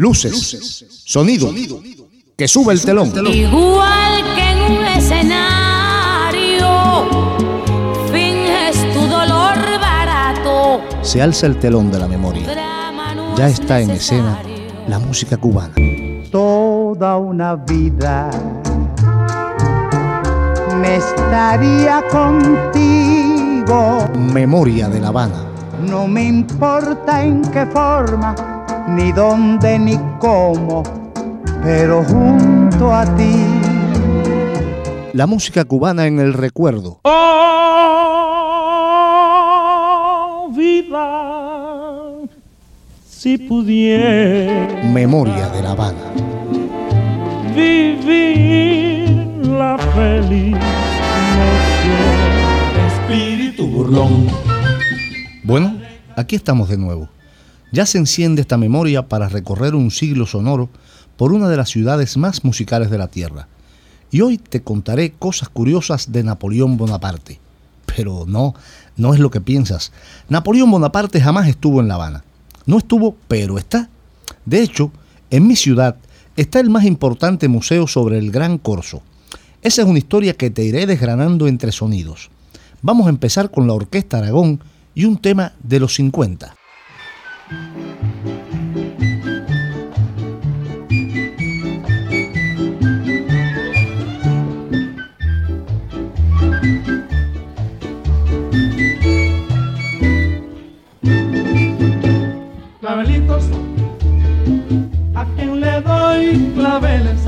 Luces, sonido, que sube el telón. Igual que en un escenario, finges tu dolor barato. Se alza el telón de la memoria. Ya está en escena la música cubana. Toda una vida me estaría contigo. Memoria de La Habana. No me importa en qué forma, ni dónde, ni cómo, pero junto a ti. La música cubana en el recuerdo. Oh, vida, si pudiera. Memoria de La Habana. Vivir la feliz espíritu burlón. Bueno, aquí estamos de nuevo. Ya se enciende esta memoria para recorrer un siglo sonoro por una de las ciudades más musicales de la Tierra. Y hoy te contaré cosas curiosas de Napoleón Bonaparte. Pero no, no es lo que piensas. Napoleón Bonaparte jamás estuvo en La Habana. No estuvo, pero está. De hecho, en mi ciudad está el más importante museo sobre el Gran Corso. Esa es una historia que te iré desgranando entre sonidos. Vamos a empezar con la Orquesta Aragón y un tema de los 50. Isabel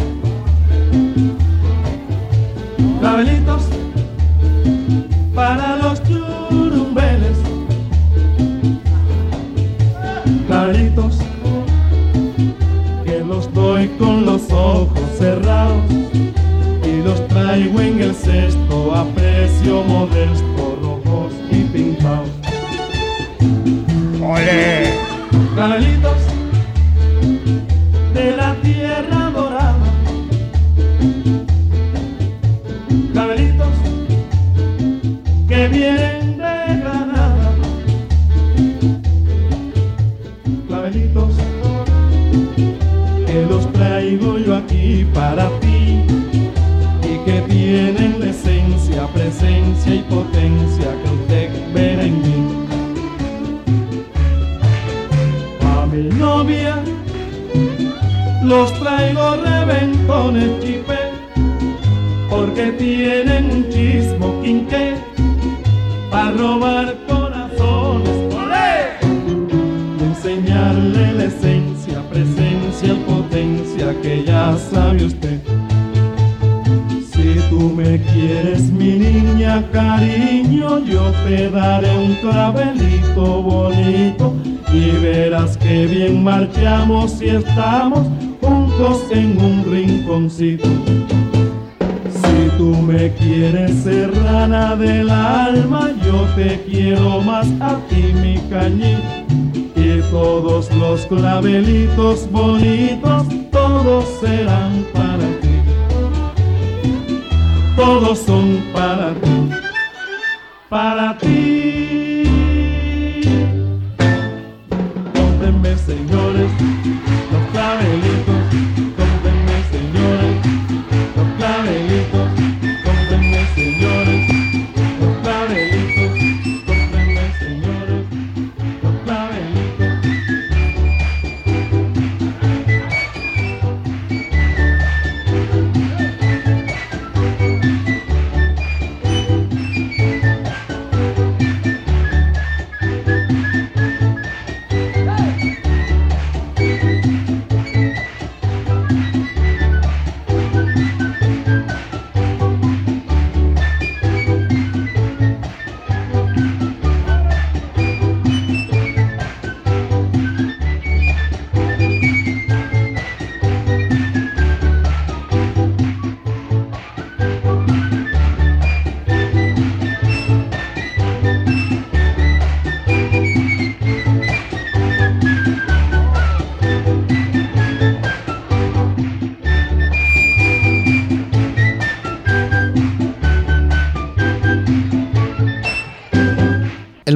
para ti.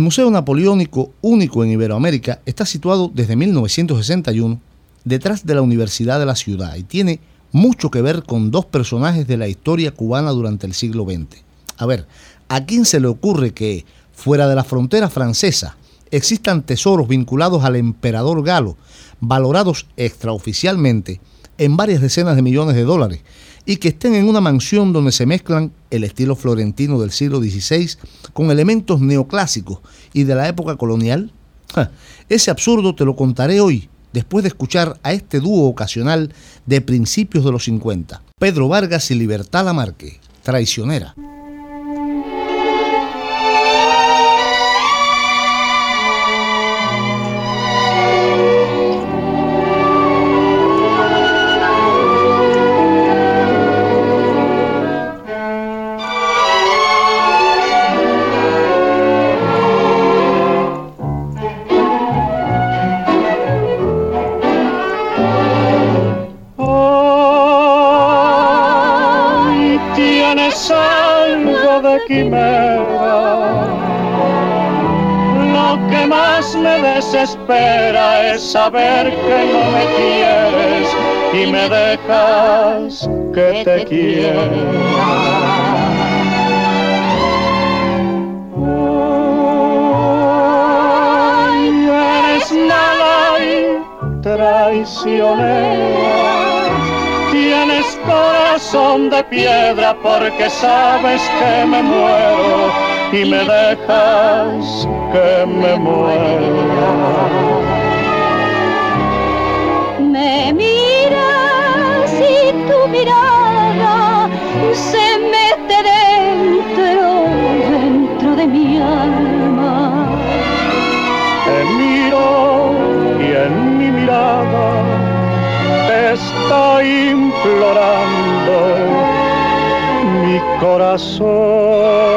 Museo Napoleónico, único en Iberoamérica, está situado desde 1961 detrás de la Universidad de la ciudad y tiene mucho que ver con dos personajes de la historia cubana durante el siglo XX. A ver, ¿a quién se le ocurre que, fuera de la frontera francesa, existan tesoros vinculados al emperador galo, valorados extraoficialmente en varias decenas de millones de dólares, y que estén en una mansión donde se mezclan el estilo florentino del siglo XVI con elementos neoclásicos y de la época colonial? ese absurdo te lo contaré hoy, después de escuchar a este dúo ocasional de principios de los 50, Pedro Vargas y Libertad Lamarque, traicionera. Desespera es saber que no me quieres y me dejas que te quiera. traicionera. Corazón de piedra porque sabes que me muero y me dejas que me muera. Me miras y tu mirada se mete dentro, dentro de mi alma. Te miro y en mi mirada está implorando mi corazón.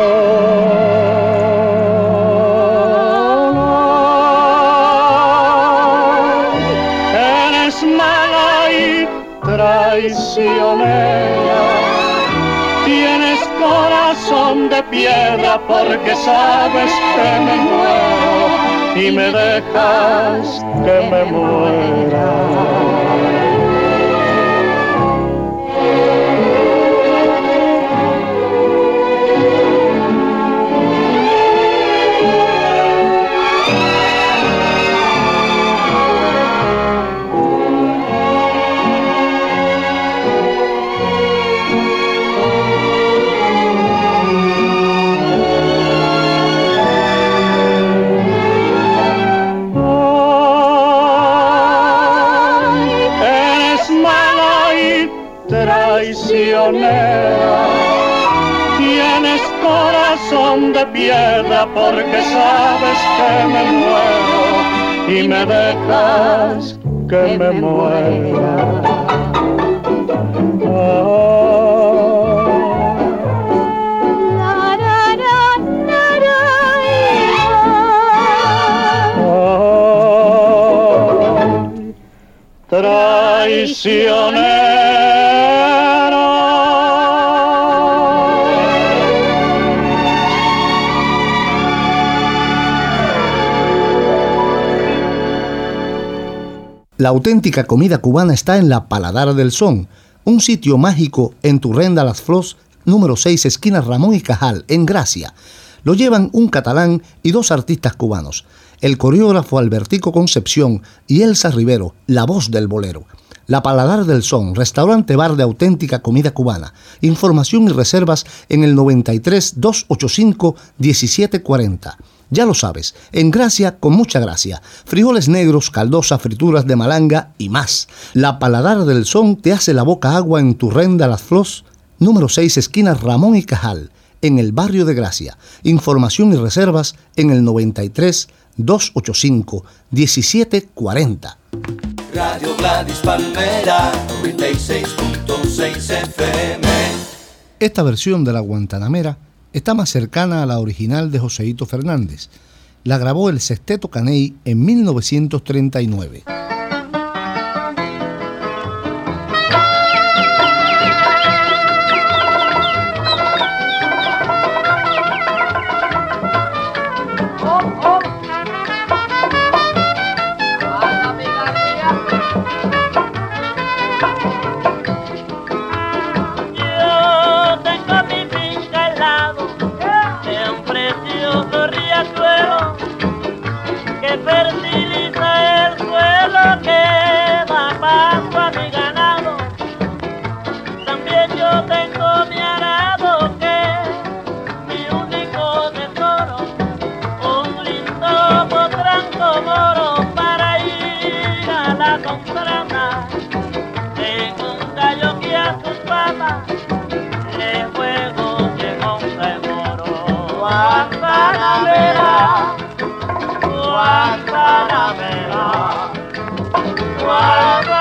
Tienes corazón de piedra porque sabes que me muero y me dejas que me muera. Tienes corazón de piedra porque sabes que me muero y me dejas que me muera. traiciones La auténtica comida cubana está en la Paladar del Son, un sitio mágico en Turrenda Las Flos, número 6, esquina Ramón y Cajal, en Gracia. Lo llevan un catalán y dos artistas cubanos, el coreógrafo Albertico Concepción y Elsa Rivero, la voz del bolero. La Paladar del Son, restaurante bar de auténtica comida cubana. Información y reservas en el 93 285 1740. Ya lo sabes, en gracia con mucha gracia. Frijoles negros, caldosa, frituras de malanga y más. La paladar del son te hace la boca agua en tu renda Las Flos, número 6, esquina Ramón y Cajal, en el barrio de Gracia. Información y reservas en el 93 285 1740. Radio Gladys Palmera, 96.6 FM. Esta versión de la Guantanamera está más cercana a la original de Joseito Fernández. La grabó el Sexteto Caney en 1939. Guantanamera. Guantanamera.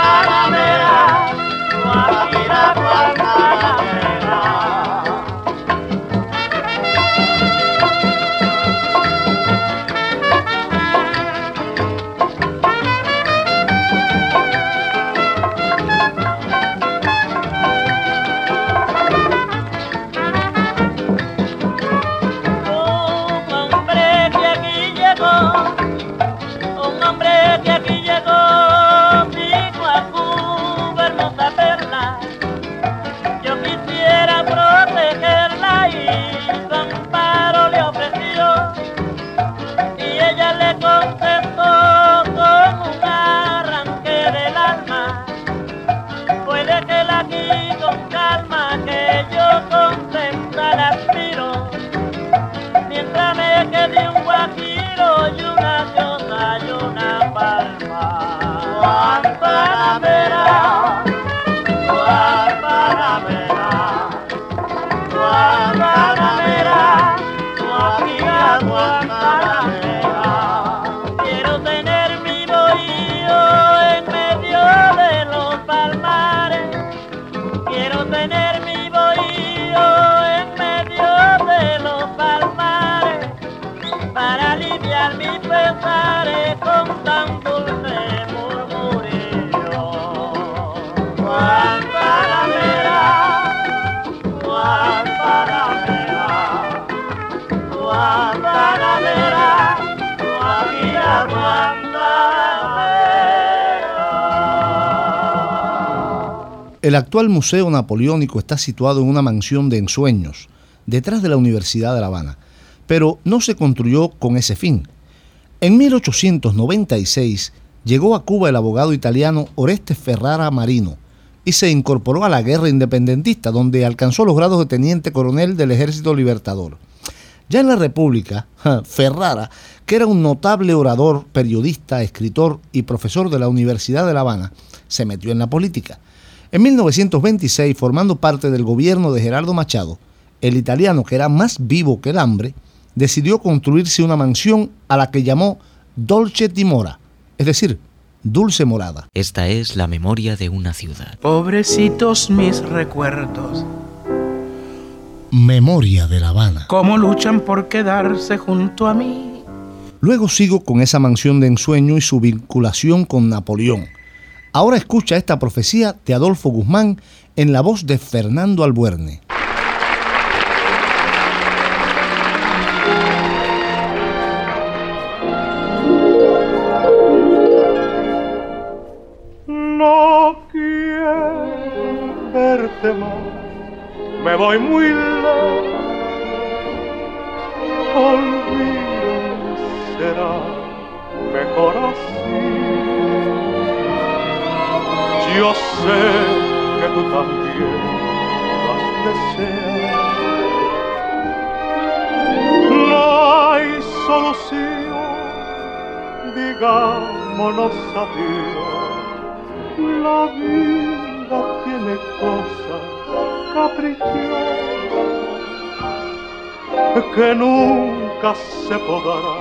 Actual Museo Napoleónico está situado en una mansión de ensueños, detrás de la Universidad de La Habana, pero no se construyó con ese fin. En 1896 llegó a Cuba el abogado italiano Oreste Ferrara Marino y se incorporó a la guerra independentista, donde alcanzó los grados de teniente coronel del Ejército Libertador. Ya en la República, Ferrara, que era un notable orador, periodista, escritor y profesor de la Universidad de La Habana, se metió en la política. En 1926, formando parte del gobierno de Gerardo Machado, el italiano, que era más vivo que el hambre, decidió construirse una mansión a la que llamó Dolce Timora, es decir, dulce morada. Esta es la memoria de una ciudad. Pobrecitos mis recuerdos, Memoria de La Habana. cómo luchan por quedarse junto a mí. Luego sigo con esa mansión de ensueño y su vinculación con Napoleón. Ahora escucha esta profecía de Adolfo Guzmán en la voz de Fernando Albuerne. No quiero verte más, me voy muy lejos. Olvídame, será mejor así. Yo sé que tú también vas desear. No hay solución, digámonos adiós. La vida tiene cosas caprichosas que nunca se podrá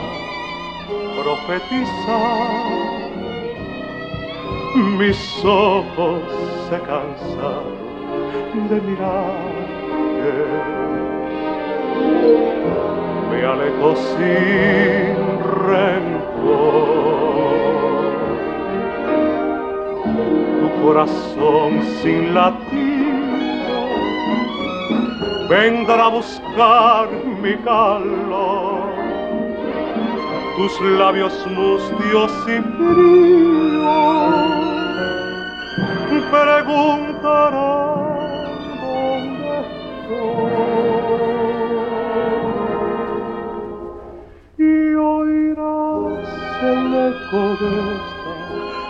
profetizar. Mis ojos se cansaron de mirarte. Me alejo sin rencor tu corazón sin latido vendrá a buscar mi calor. Tus labios mustios y fríos preguntarán dónde estoy. Y oirás el eco de esta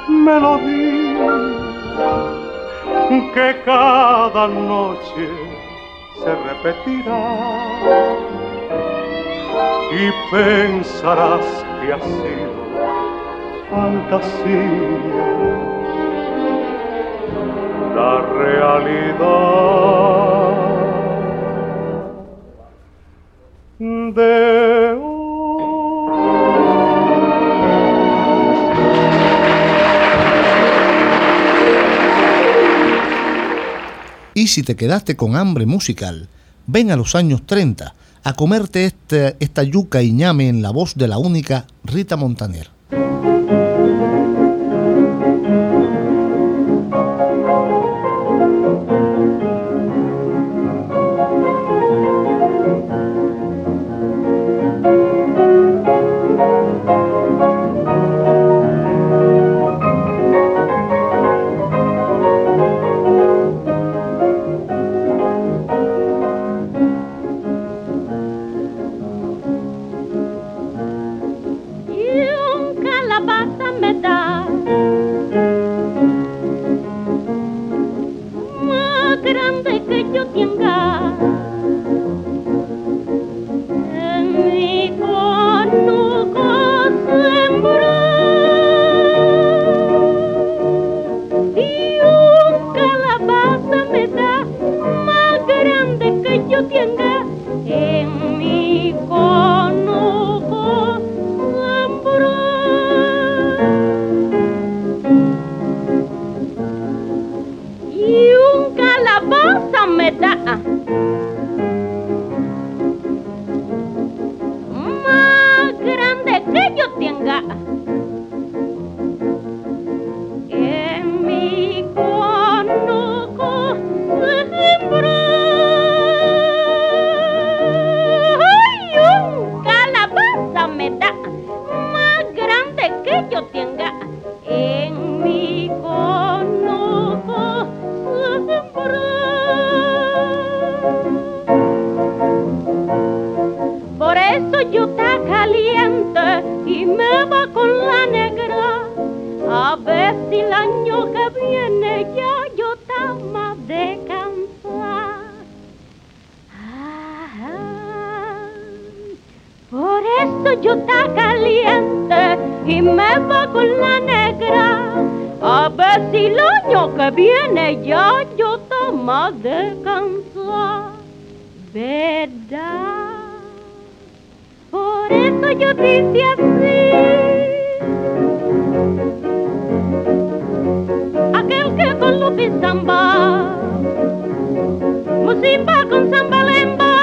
melodía que cada noche se repetirá y pensarás que ha sido fantasía. La realidad de Y si te quedaste con hambre musical, ven a los años 30 a comerte este- esta yuca y ñame en la voz de la única Rita Montaner. Descansada. ¿Verdad? Por eso yo dice así. Aquel que con Lupi samba, Musimba con sambalemba,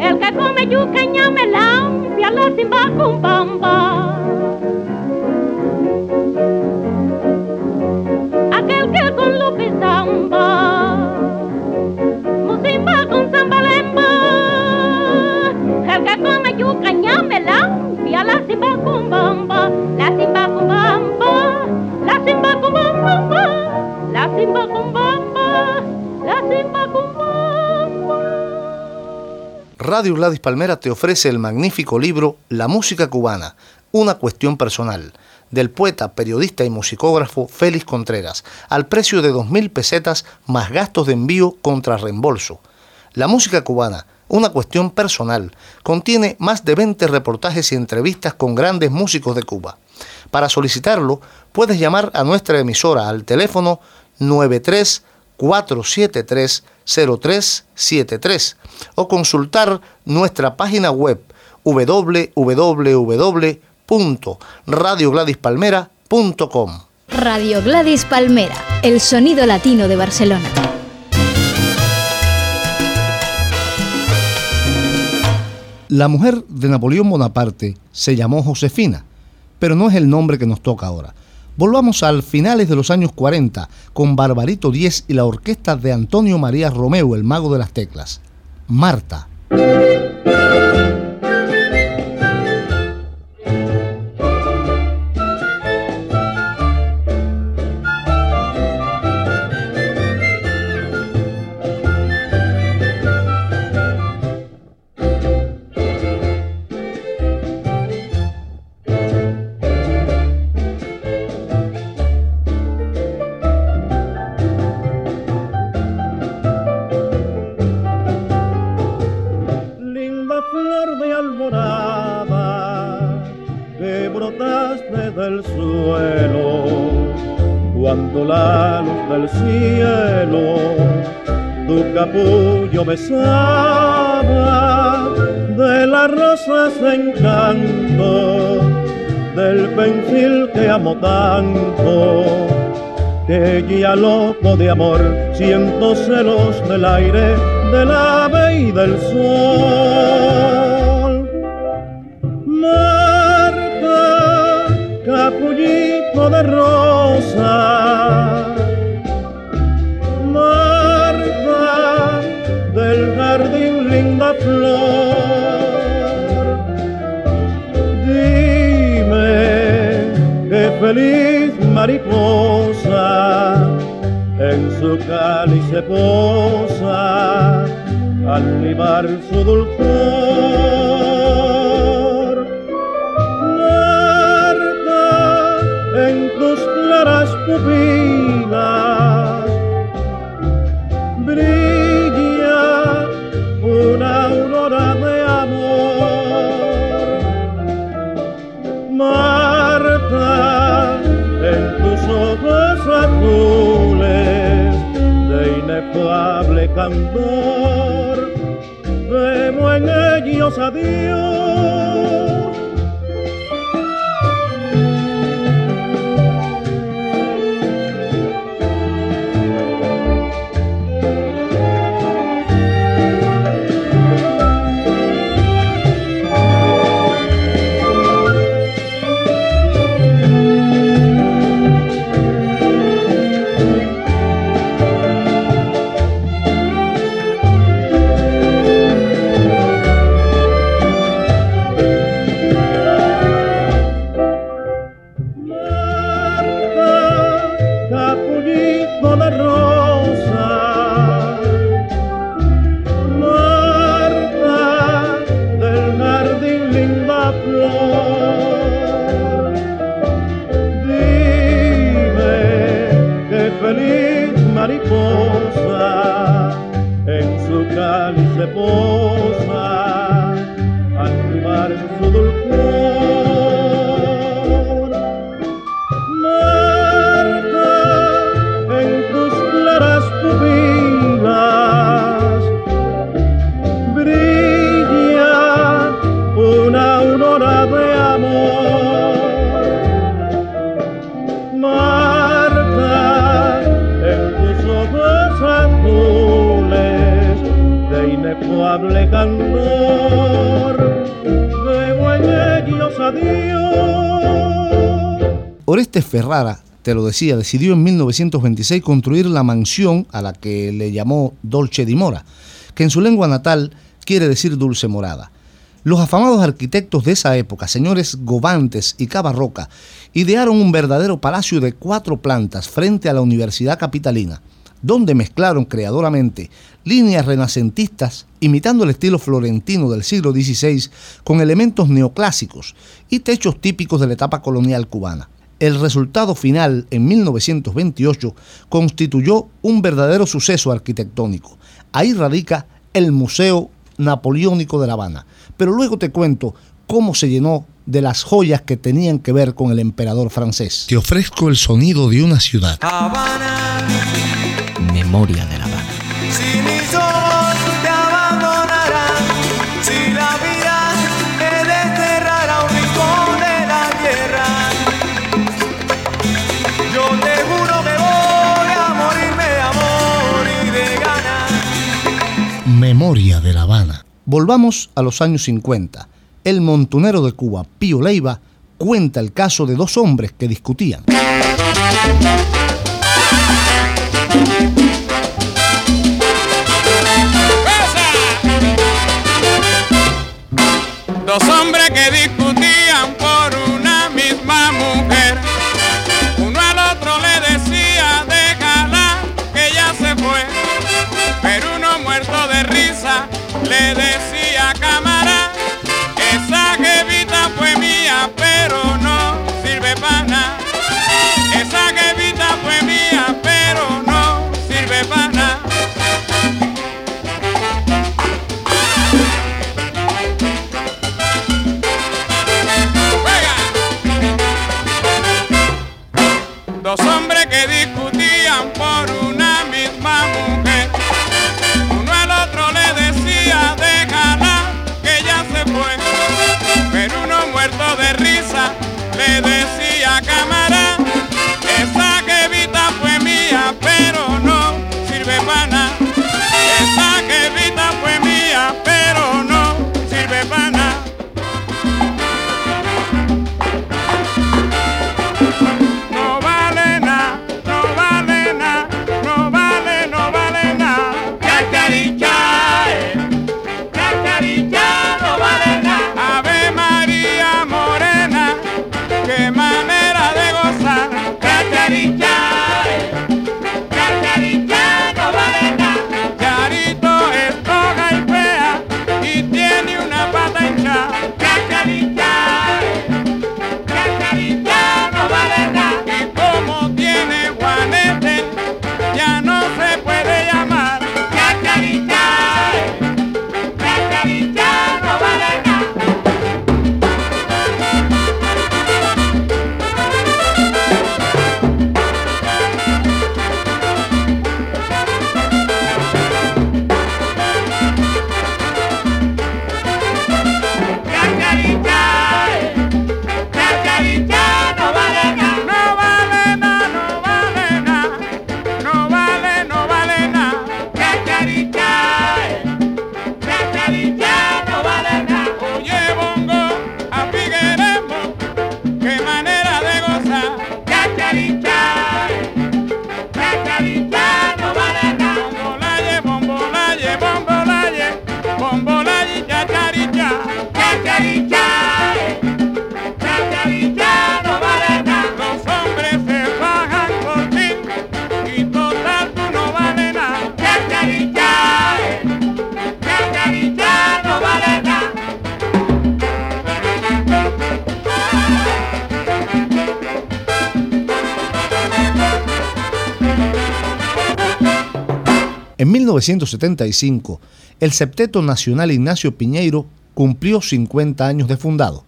el que come yuca ñame lampia, la simba con bamba. Aquel que con Lupi simba con bamba, la simba con bamba, la simba con bamba, la simba con bamba, la simba con bamba. Radio Gladys Palmera te ofrece el magnífico libro La música cubana, una cuestión personal, del poeta, periodista y musicógrafo Félix Contreras, al precio de 2.000 pesetas más gastos de envío contra reembolso. La música cubana, una cuestión personal, contiene más de 20 reportajes y entrevistas con grandes músicos de Cuba. Para solicitarlo, puedes llamar a nuestra emisora al teléfono 93 473 0373 o consultar nuestra página web www.radiogradispalmera.com. Radio Gladys Palmera, el sonido latino de Barcelona. La mujer de Napoleón Bonaparte se llamó Josefina, pero no es el nombre que nos toca ahora. Volvamos al finales de los años 40 con Barbarito Díez y la orquesta de Antonio María Romeo, el mago de las teclas. Marta. De amor siento celos del aire, del ave y del sol. Candor, vemos en ellos a Dios. Ferrara, te lo decía, decidió en 1926 construir la mansión a la que le llamó Dolce di Mora, que en su lengua natal quiere decir dulce morada. Los afamados arquitectos de esa época, señores Govantes y Cabarroca, idearon un verdadero palacio de cuatro plantas frente a la Universidad Capitalina, donde mezclaron creadoramente líneas renacentistas imitando el estilo florentino del siglo XVI con elementos neoclásicos y techos típicos de la etapa colonial cubana. El resultado final, en 1928, constituyó un verdadero suceso arquitectónico. Ahí radica el Museo Napoleónico de La Habana. Pero luego te cuento cómo se llenó de las joyas que tenían que ver con el emperador francés. Te ofrezco el sonido de una ciudad. Memoria de La Habana. Memoria de La Habana. Volvamos a los años 50. El montunero de Cuba, Pío Leiva, cuenta el caso de dos hombres que discutían. Hombres 1975, el Septeto Nacional Ignacio Piñeiro cumplió 50 años de fundado.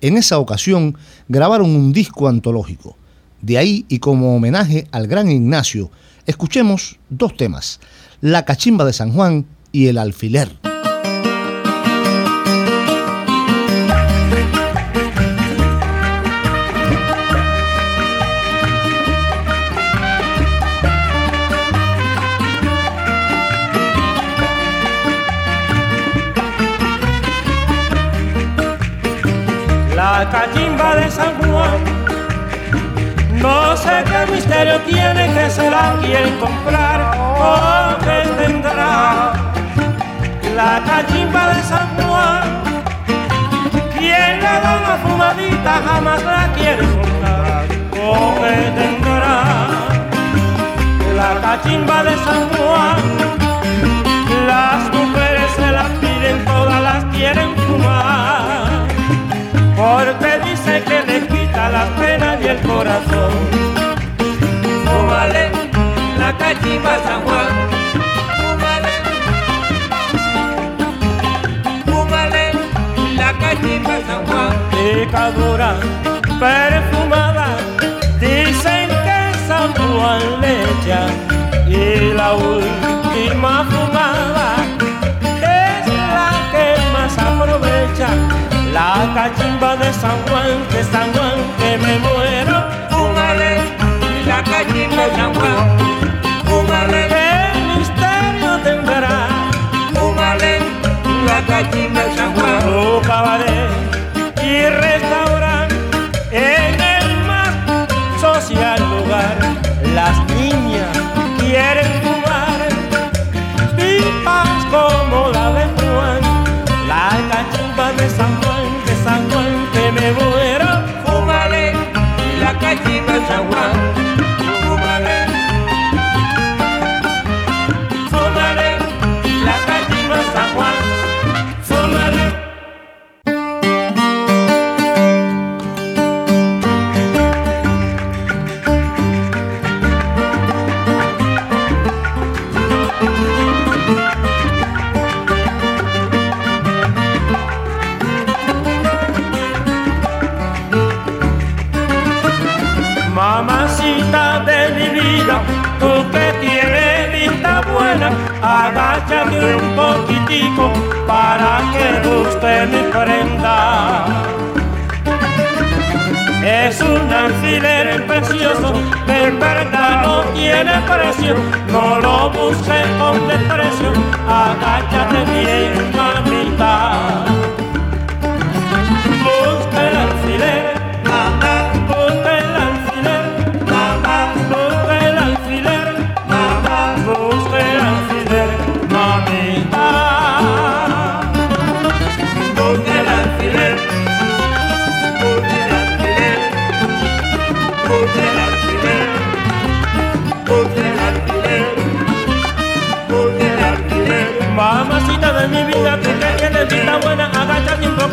En esa ocasión grabaron un disco antológico. De ahí y como homenaje al gran Ignacio, escuchemos dos temas, La Cachimba de San Juan y El Alfiler. La cachimba de San Juan No sé qué misterio tiene que se la quieren comprar o que tendrá la cachimba de San Juan. Quien le da una fumadita jamás la quiere soltar o que tendrá la cachimba de San Juan. Las mujeres se la piden, todas las quieren fumar. Quita las penas y el corazón. Fúmale la cachimba San Juan. Cachimba San Juan. Picadura perfumada, dicen que San Juan le echa. Y la última fumada es la que más aprovecha. La cachimba de San Juan, de San Juan, que me muero. Fúmale la San Juan. Fúmale. ¿Qué misterio tendrá? Fúmale la San Juan. Tu cabaret y restaurante la cachimba mi prenda. Es un alfiler precioso, en verdad no tiene precio, no lo busques con desprecio, agáchate bien, mamita.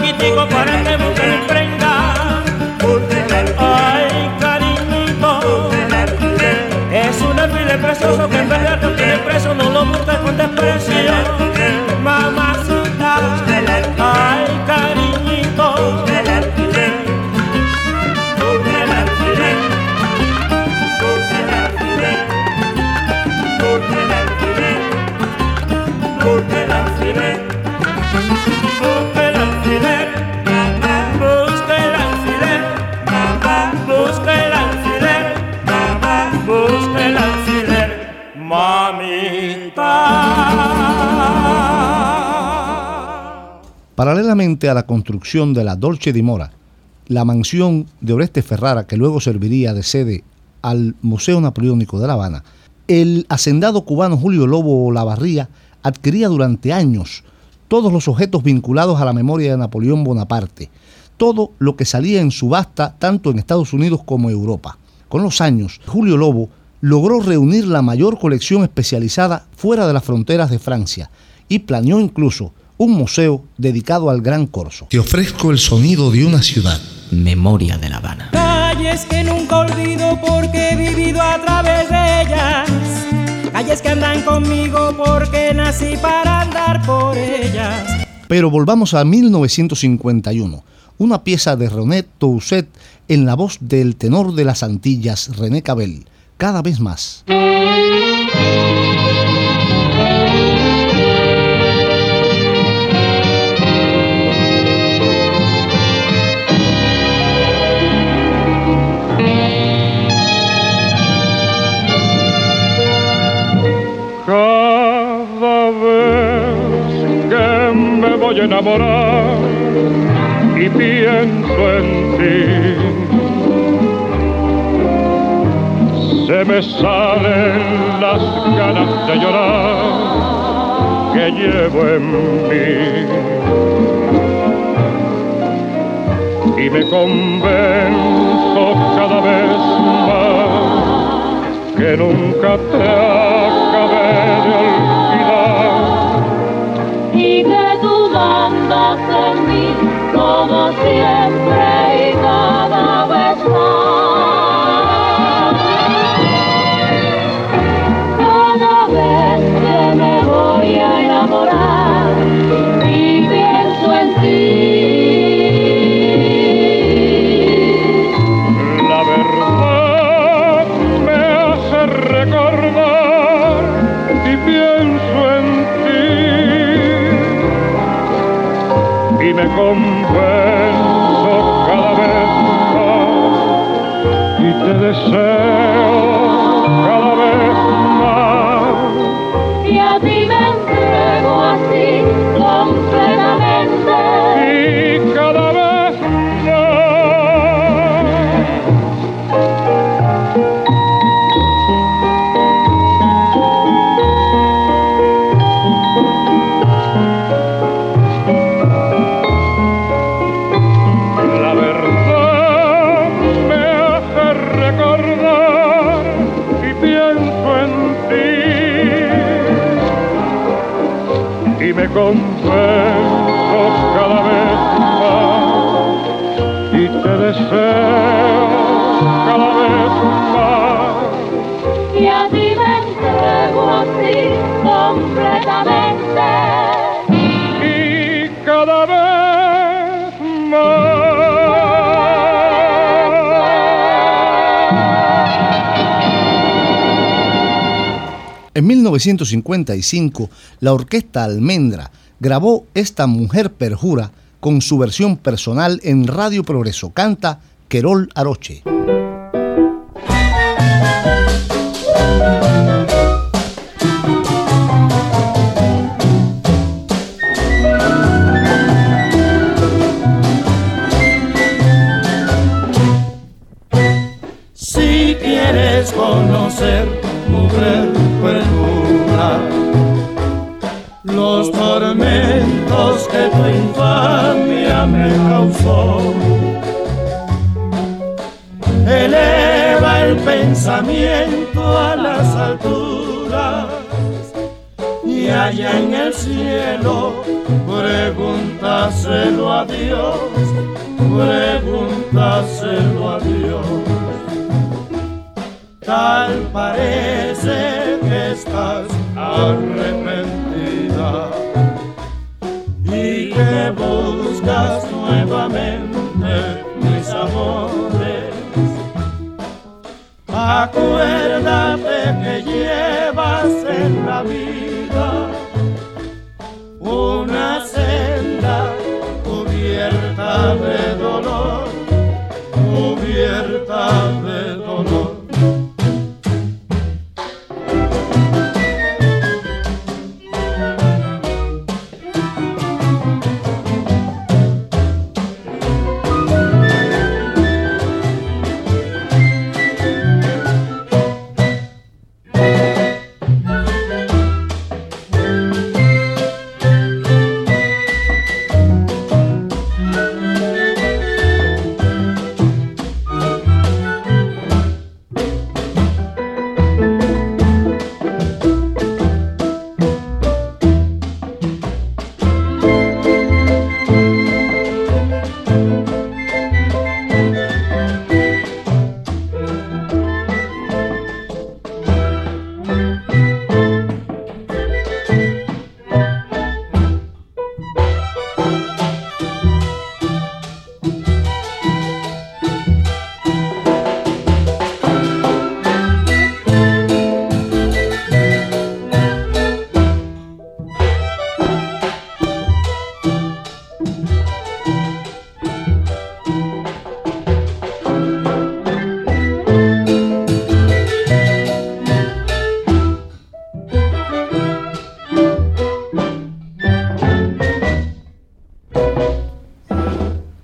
Poquitico para que busque mi prenda. Ay, cariñito, es un alfiler precioso que en verdad no tiene precio, no lo busques con desprecio. A la construcción de la Dolce di Mora, la mansión de Oreste Ferrara, que luego serviría de sede al Museo Napoleónico de La Habana, el hacendado cubano Julio Lobo Lavarría adquiría durante años todos los objetos vinculados a la memoria de Napoleón Bonaparte, todo lo que salía en subasta tanto en Estados Unidos como Europa. Con los años, Julio Lobo logró reunir la mayor colección especializada fuera de las fronteras de Francia y planeó incluso un museo dedicado al Gran Corso. Te ofrezco el sonido de una ciudad. Memoria de La Habana. Calles que nunca olvido porque he vivido a través de ellas. Calles que andan conmigo porque nací para andar por ellas. Pero volvamos a 1951, una pieza de René Toussaint en la voz del tenor de las Antillas, René Cabel, cada vez más. Enamorar y pienso en ti, se me salen las ganas de llorar que llevo en mí. Y me convenzo cada vez más que nunca te y me convenzo cada vez más y te deseo 1955, la orquesta Almendra grabó Esta Mujer Perjura con su versión personal en Radio Progreso. Canta Querol Aroche. Infamia me causó. Eleva el pensamiento a las alturas y allá en el cielo pregúntaselo a Dios, pregúntaselo a Dios. Tal parece que estás arrepentida buscas nuevamente mis amores. Acuérdate que llevas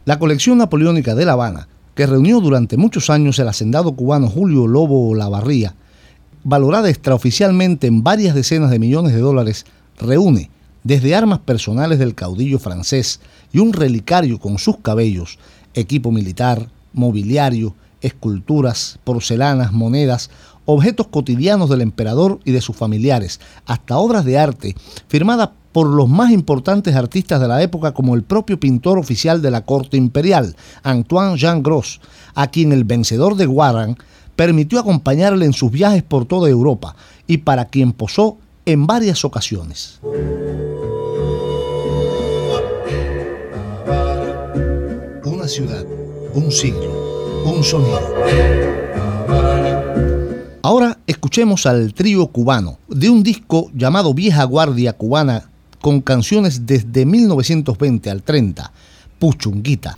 La colección napoleónica de La Habana que reunió durante muchos años el hacendado cubano Julio Lobo Lavarría, valorada extraoficialmente en varias decenas de millones de dólares, reúne desde armas personales del caudillo francés y un relicario con sus cabellos, equipo militar, mobiliario, esculturas, porcelanas, monedas, objetos cotidianos del emperador y de sus familiares, hasta obras de arte firmadas por los más importantes artistas de la época como el propio pintor oficial de la corte imperial, Antoine Jean Gros, a quien el vencedor de Warren permitió acompañarle en sus viajes por toda Europa y para quien posó en varias ocasiones. Una ciudad, un siglo, un sonido. Ahora escuchemos al trío cubano de un disco llamado Vieja Guardia Cubana con canciones desde 1920 al 30, Puchunguita.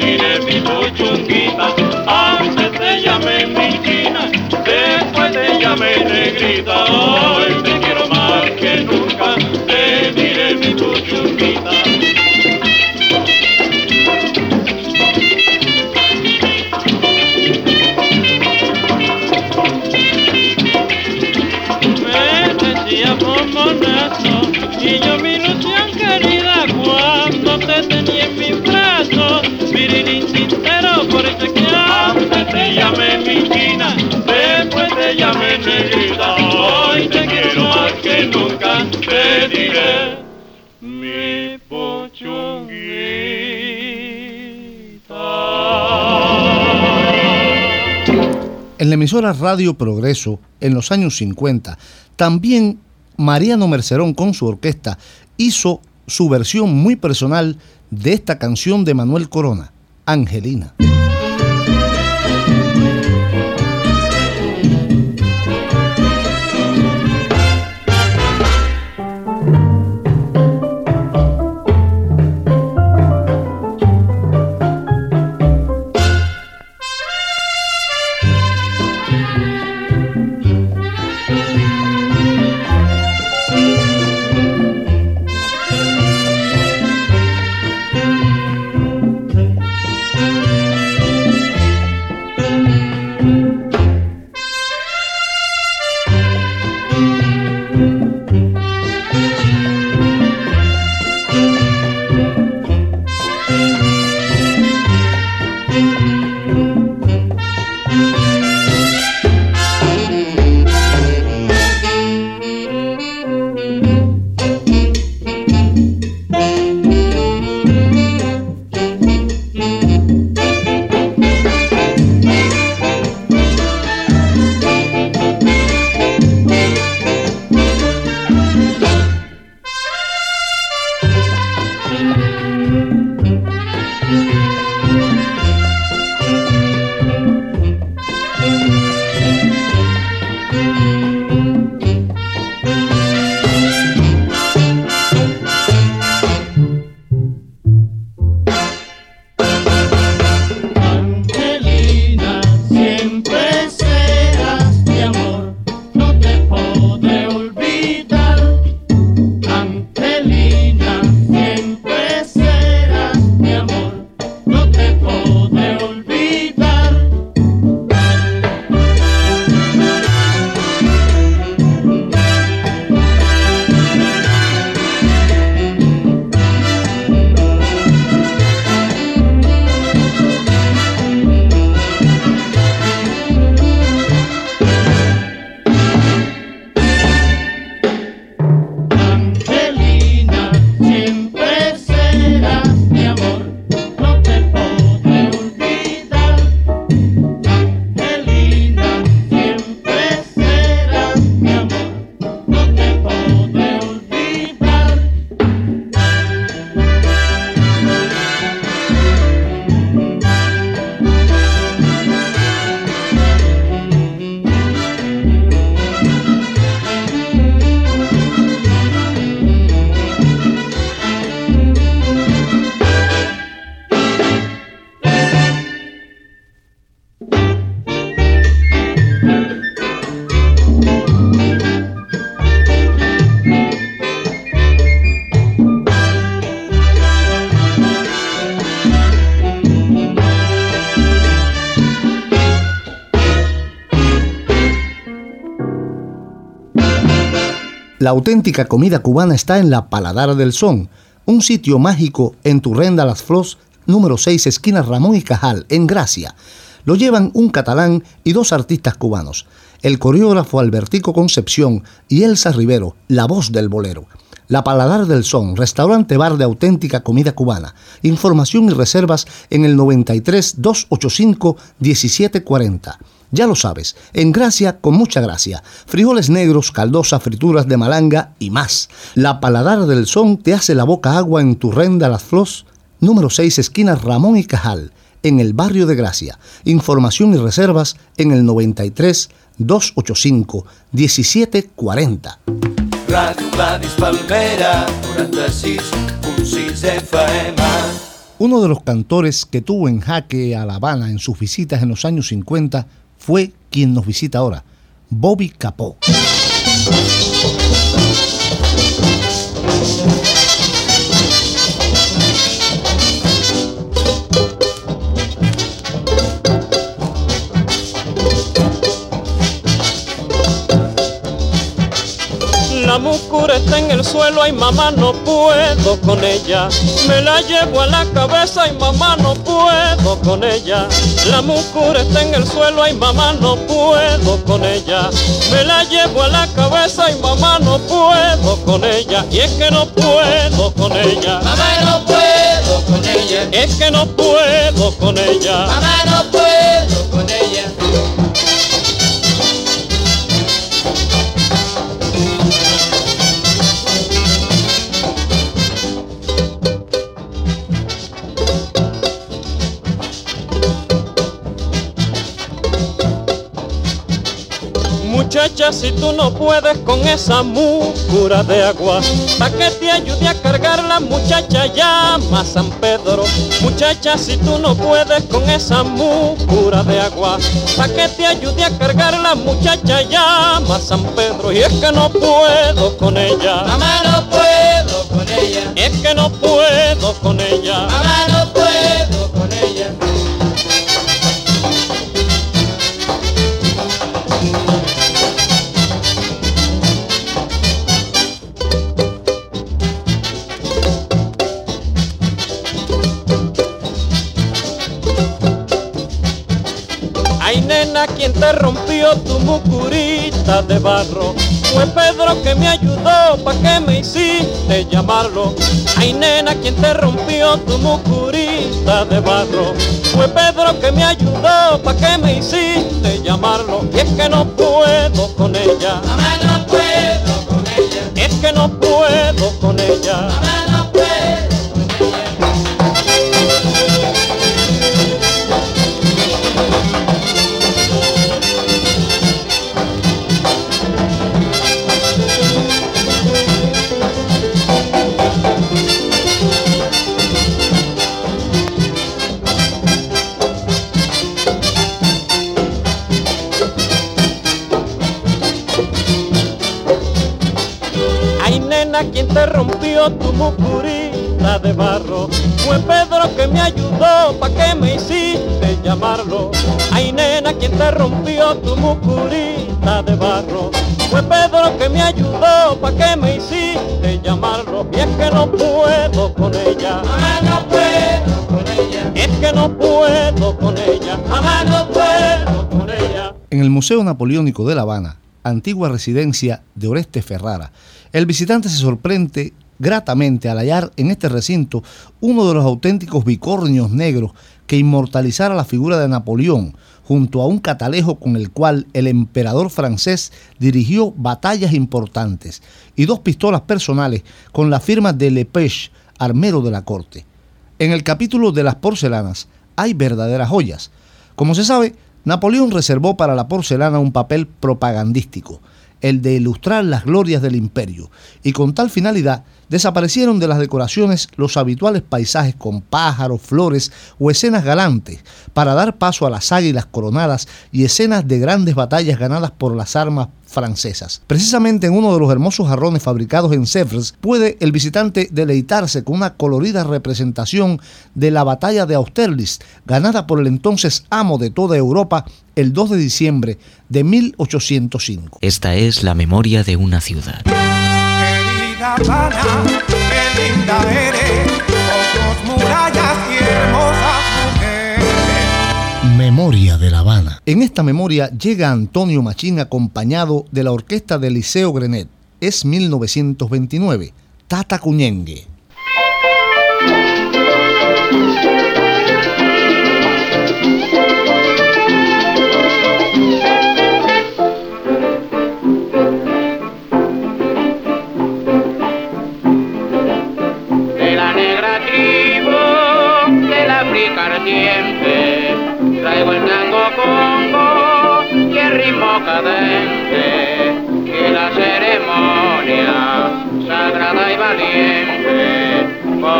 Yeah. En la emisora Radio Progreso, en los años 50, también Mariano Mercerón con su orquesta hizo su versión muy personal de esta canción de Manuel Corona, Angelina. La auténtica comida cubana está en la Paladar del Son, un sitio mágico en Turrenda Las Flos, número 6, esquina Ramón y Cajal, en Gracia. Lo llevan un catalán y dos artistas cubanos, el coreógrafo Albertico Concepción y Elsa Rivero, la voz del bolero. La Paladar del Son, restaurante bar de auténtica comida cubana. Información y reservas en el 93 285 1740. Ya lo sabes, en Gracia con mucha gracia. Frijoles negros, caldosa, frituras de malanga y más. La Paladar del Son te hace la boca agua en tu renda Las Flos, número 6, esquina Ramón y Cajal, en el barrio de Gracia. Información y reservas en el 93 285 1740. Ràdio Gladys Palmera, 96.6 FM. Uno de los cantores que tuvo en jaque a La Habana en sus visitas en los años 50 fue quien nos visita ahora, Bobby Capó. La mucura está en el suelo, ay mamá no puedo con ella. Me la llevo a la cabeza, ay mamá no puedo con ella. La mucura está en el suelo, ay mamá no puedo con ella. Me la llevo a la cabeza, ay mamá no puedo con ella. Y es que no puedo con ella. Mamá no puedo con ella. Es que no puedo con ella. Mamá no Muchacha, si tú no puedes con esa mucura de agua, pa' que te ayude a cargarla, muchacha, llama a San Pedro. Muchacha, si tú no puedes con esa mucura de agua, pa' que te ayude a cargarla, muchacha, llama a San Pedro. Y es que no puedo con ella. Mamá no puedo con ella. Es que no puedo con ella. Mamá no te rompió tu mucurita de barro? Fue Pedro que me ayudó, ¿pa' qué me hiciste llamarlo? Ay nena, ¿quién te rompió tu mucurita de barro? Fue Pedro que me ayudó, ¿pa' qué me hiciste llamarlo? Y es que no puedo con ella. Mamá no puedo con ella. Es que no puedo con ella. Mamá te rompió tu mucurita de barro. Fue Pedro que me ayudó, pa' que me hiciste llamarlo. Y es que no puedo con ella. Mamá no puedo con ella. Es que no puedo con ella. Mamá no puedo con ella. En el Museo Napoleónico de La Habana, antigua residencia de Oreste Ferrara, el visitante se sorprende gratamente al hallar en este recinto uno de los auténticos bicornios negros que inmortalizara la figura de Napoleón, junto a un catalejo con el cual el emperador francés dirigió batallas importantes, y dos pistolas personales con la firma de Lepech, armero de la corte. En el capítulo de las porcelanas hay verdaderas joyas. Como se sabe, Napoleón reservó para la porcelana un papel propagandístico, el de ilustrar las glorias del imperio, y con tal finalidad desaparecieron de las decoraciones los habituales paisajes con pájaros, flores o escenas galantes, para dar paso a las águilas coronadas y escenas de grandes batallas ganadas por las armas francesas. Precisamente en uno de los hermosos jarrones fabricados en Sèvres puede el visitante deleitarse con una colorida representación de la batalla de Austerlitz, ganada por el entonces amo de toda Europa el 2 de diciembre de 1805. Esta es la memoria de una ciudad. Querida Habana, qué linda eres, con tus murallas y hermosas mujeres. Memoria de La Habana. En esta memoria llega Antonio Machín acompañado de la orquesta del Liceo Grenet. Es 1929. Tata Cuñengue.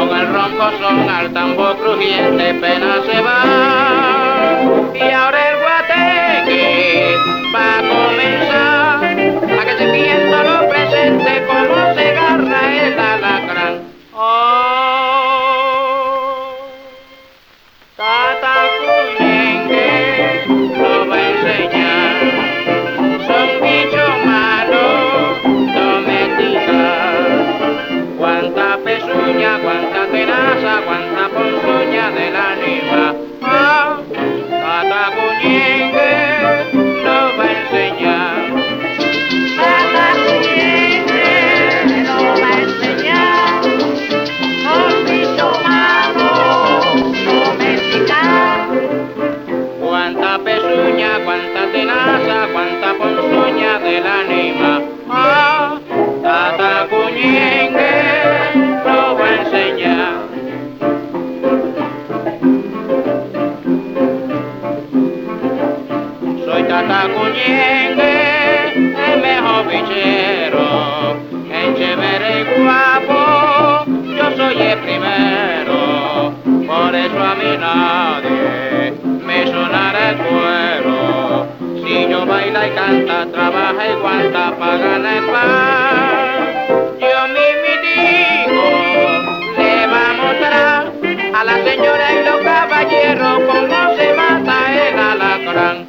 Con el ronco son al tambor crujiente pena se va. Y ahora pezuña, cuánta tenaza, cuánta ponzoña del anima. Ah, Tata Cuñengue lo va a enseñar. Soy Tata Cuñengue, el mejor bichero, en chévere guapo, yo soy el primero, por eso a mí nadie baila y canta, trabaja y guanta para ganar el pan. Yo mi digo, le va a mostrar a la señora y los caballeros cómo se mata el alacrán.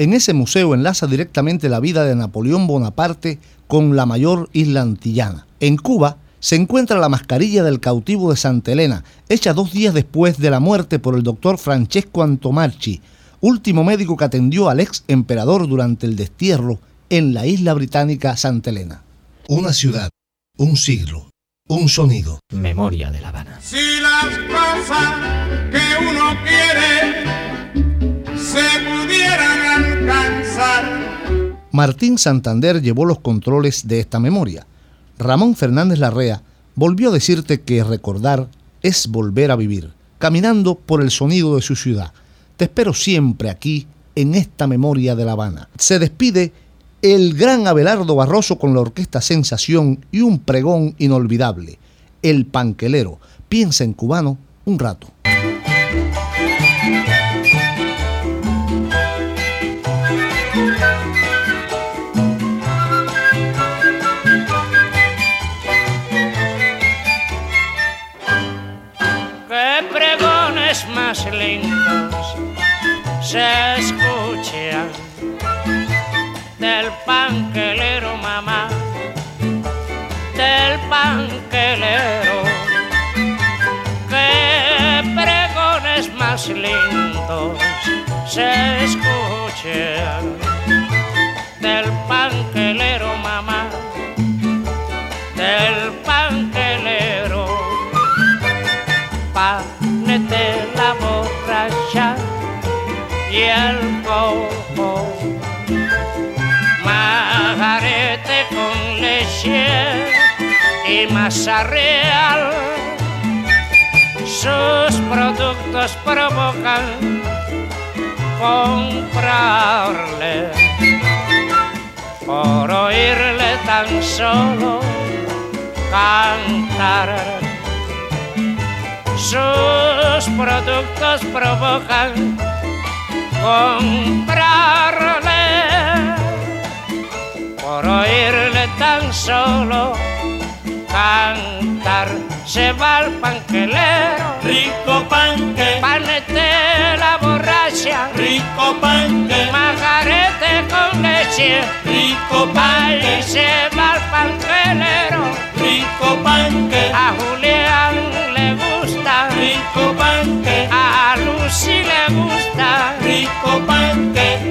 En ese museo enlaza directamente la vida de Napoleón Bonaparte con la mayor isla antillana. En Cuba, se encuentra la mascarilla del cautivo de Santa Elena, hecha dos días después de la muerte por el doctor Francesco Antomarchi, último médico que atendió al ex emperador durante el destierro en la isla británica Santa Elena. Una ciudad, un siglo, un sonido. Memoria de La Habana. Si las cosas que uno quiere se pudieran Martín Santander llevó los controles de esta memoria. Ramón Fernández Larrea volvió a decirte que recordar es volver a vivir, caminando por el sonido de su ciudad. Te espero siempre aquí, en esta memoria de La Habana. Se despide el gran Abelardo Barroso con la orquesta Sensación y un pregón inolvidable. El panquelero. Piensa en cubano un rato. Más lindos se escuchan del panquelero mamá, del panquelero. Qué pregones más lindos se escuchan del panquelero mamá, del panquelero panete la borracha coco. Majarete con leche y masa real. Sus productos provocan comprarle por oírle tan solo cantar sus productos provocan comprarle por oírle tan solo cantar. Se va al panquelero Rico panque, panete la borracha rico panque, majarete con leche. Rico panque, se va al panquelero rico panque. A Julián le gusta, rico panque. A Lucy le gusta, rico panque.